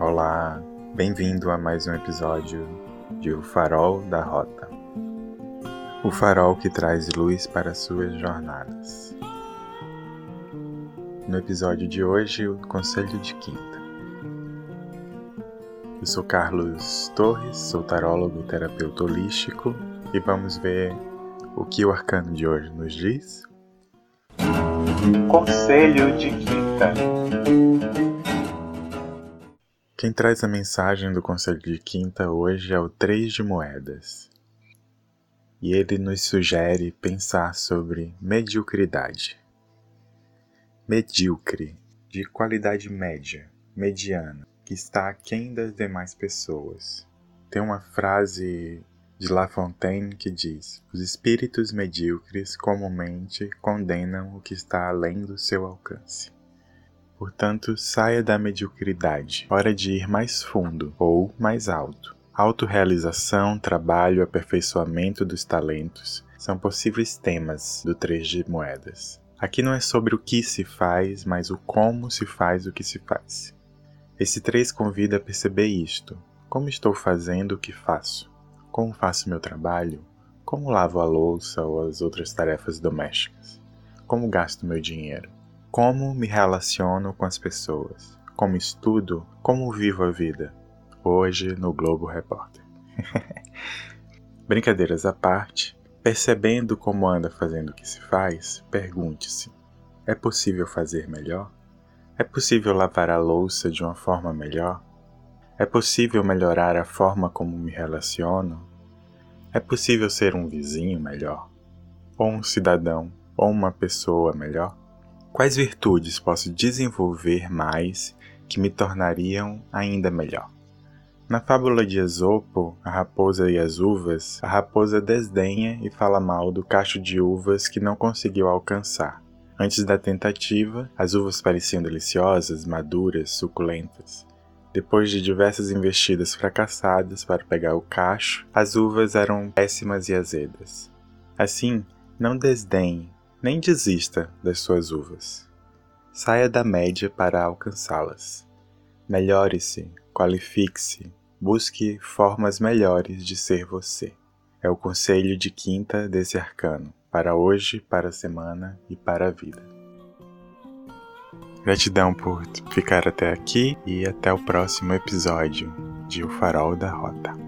Olá, bem-vindo a mais um episódio de O Farol da Rota. O farol que traz luz para suas jornadas. No episódio de hoje, o Conselho de Quinta. Eu sou Carlos Torres, sou tarólogo terapeuta holístico, e vamos ver o que o arcano de hoje nos diz. Conselho de Quinta. Quem traz a mensagem do Conselho de Quinta hoje é o Três de Moedas. E ele nos sugere pensar sobre mediocridade. Medíocre, de qualidade média, mediana, que está aquém das demais pessoas. Tem uma frase de La Fontaine que diz: Os espíritos medíocres comumente condenam o que está além do seu alcance. Portanto, saia da mediocridade. Hora de ir mais fundo ou mais alto. Autorealização, trabalho, aperfeiçoamento dos talentos são possíveis temas do Três de Moedas. Aqui não é sobre o que se faz, mas o como se faz o que se faz. Esse três convida a perceber isto. Como estou fazendo o que faço? Como faço meu trabalho? Como lavo a louça ou as outras tarefas domésticas? Como gasto meu dinheiro? Como me relaciono com as pessoas? Como estudo? Como vivo a vida? Hoje no Globo Repórter. Brincadeiras à parte, percebendo como anda fazendo o que se faz, pergunte-se: é possível fazer melhor? É possível lavar a louça de uma forma melhor? É possível melhorar a forma como me relaciono? É possível ser um vizinho melhor? Ou um cidadão? Ou uma pessoa melhor? Quais virtudes posso desenvolver mais que me tornariam ainda melhor? Na fábula de Esopo, a raposa e as uvas, a raposa desdenha e fala mal do cacho de uvas que não conseguiu alcançar. Antes da tentativa, as uvas pareciam deliciosas, maduras, suculentas. Depois de diversas investidas fracassadas para pegar o cacho, as uvas eram péssimas e azedas. Assim, não desdenhe nem desista das suas uvas. Saia da média para alcançá-las. Melhore-se, qualifique-se, busque formas melhores de ser você. É o conselho de quinta desse arcano, para hoje, para a semana e para a vida. Gratidão por ficar até aqui e até o próximo episódio de O Farol da Rota.